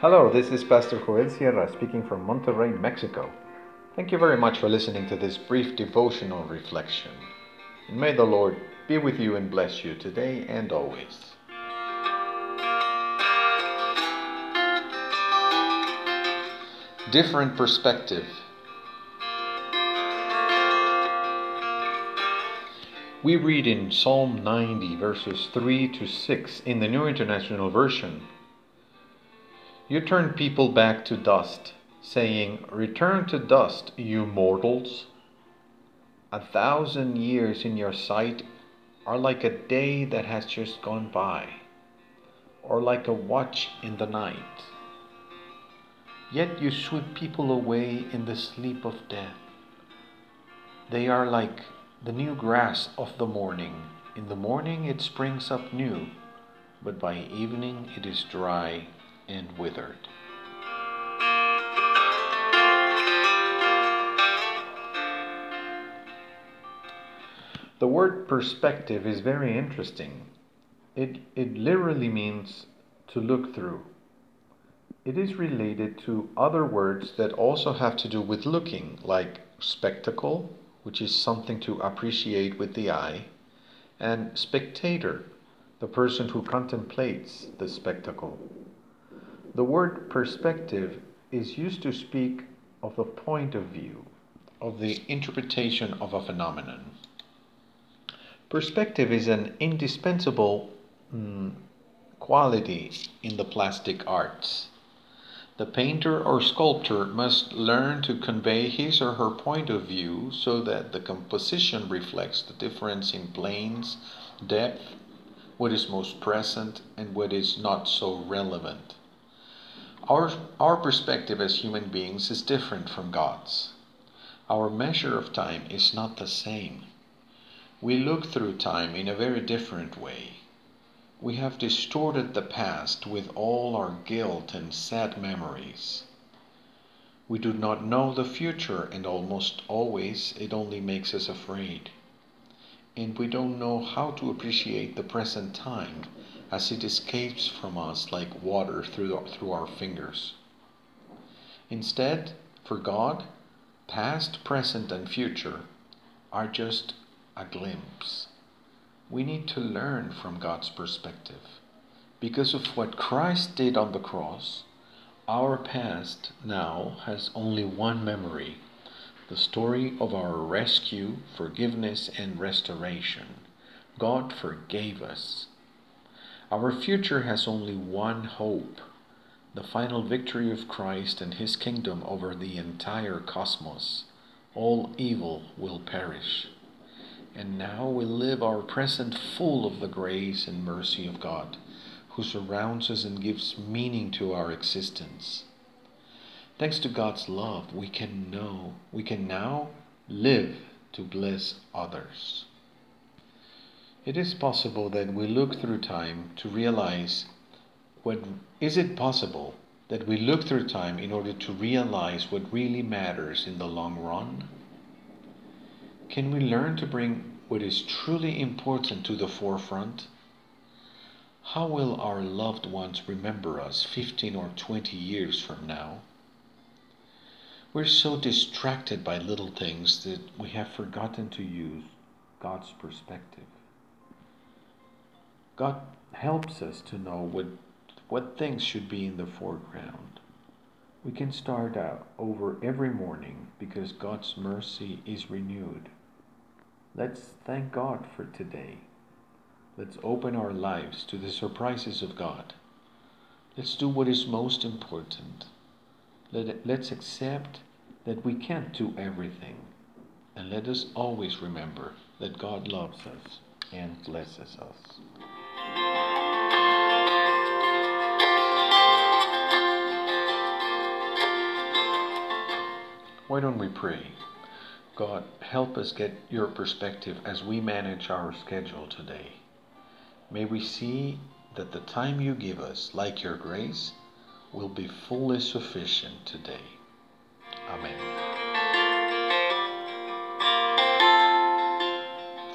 Hello, this is Pastor Joel Sierra speaking from Monterrey, Mexico. Thank you very much for listening to this brief devotional reflection. And may the Lord be with you and bless you today and always. Different perspective. We read in Psalm 90, verses 3 to 6 in the New International Version. You turn people back to dust, saying, Return to dust, you mortals. A thousand years in your sight are like a day that has just gone by, or like a watch in the night. Yet you sweep people away in the sleep of death. They are like the new grass of the morning. In the morning it springs up new, but by evening it is dry and withered. The word perspective is very interesting. It, it literally means to look through. It is related to other words that also have to do with looking, like spectacle, which is something to appreciate with the eye, and spectator, the person who contemplates the spectacle. The word perspective is used to speak of the point of view, of the interpretation of a phenomenon. Perspective is an indispensable mm, quality in the plastic arts. The painter or sculptor must learn to convey his or her point of view so that the composition reflects the difference in planes, depth, what is most present, and what is not so relevant. Our, our perspective as human beings is different from God's. Our measure of time is not the same. We look through time in a very different way. We have distorted the past with all our guilt and sad memories. We do not know the future, and almost always it only makes us afraid. And we don't know how to appreciate the present time as it escapes from us like water through, through our fingers. Instead, for God, past, present, and future are just a glimpse. We need to learn from God's perspective. Because of what Christ did on the cross, our past now has only one memory the story of our rescue, forgiveness, and restoration. God forgave us. Our future has only one hope the final victory of Christ and his kingdom over the entire cosmos. All evil will perish. And now we live our present full of the grace and mercy of God, who surrounds us and gives meaning to our existence. Thanks to God's love, we can know, we can now live to bless others. It is possible that we look through time to realize what is it possible that we look through time in order to realize what really matters in the long run? Can we learn to bring what is truly important to the forefront? How will our loved ones remember us 15 or 20 years from now? We're so distracted by little things that we have forgotten to use God's perspective. God helps us to know what, what things should be in the foreground. We can start out over every morning because God's mercy is renewed. Let's thank God for today. Let's open our lives to the surprises of God. Let's do what is most important. Let let's accept that we can't do everything. And let us always remember that God loves us and blesses us. Why don't we pray? God, help us get your perspective as we manage our schedule today. May we see that the time you give us, like your grace, will be fully sufficient today. Amen.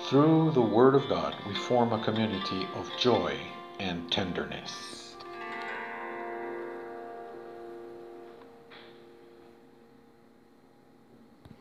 Through the Word of God, we form a community of joy and tenderness.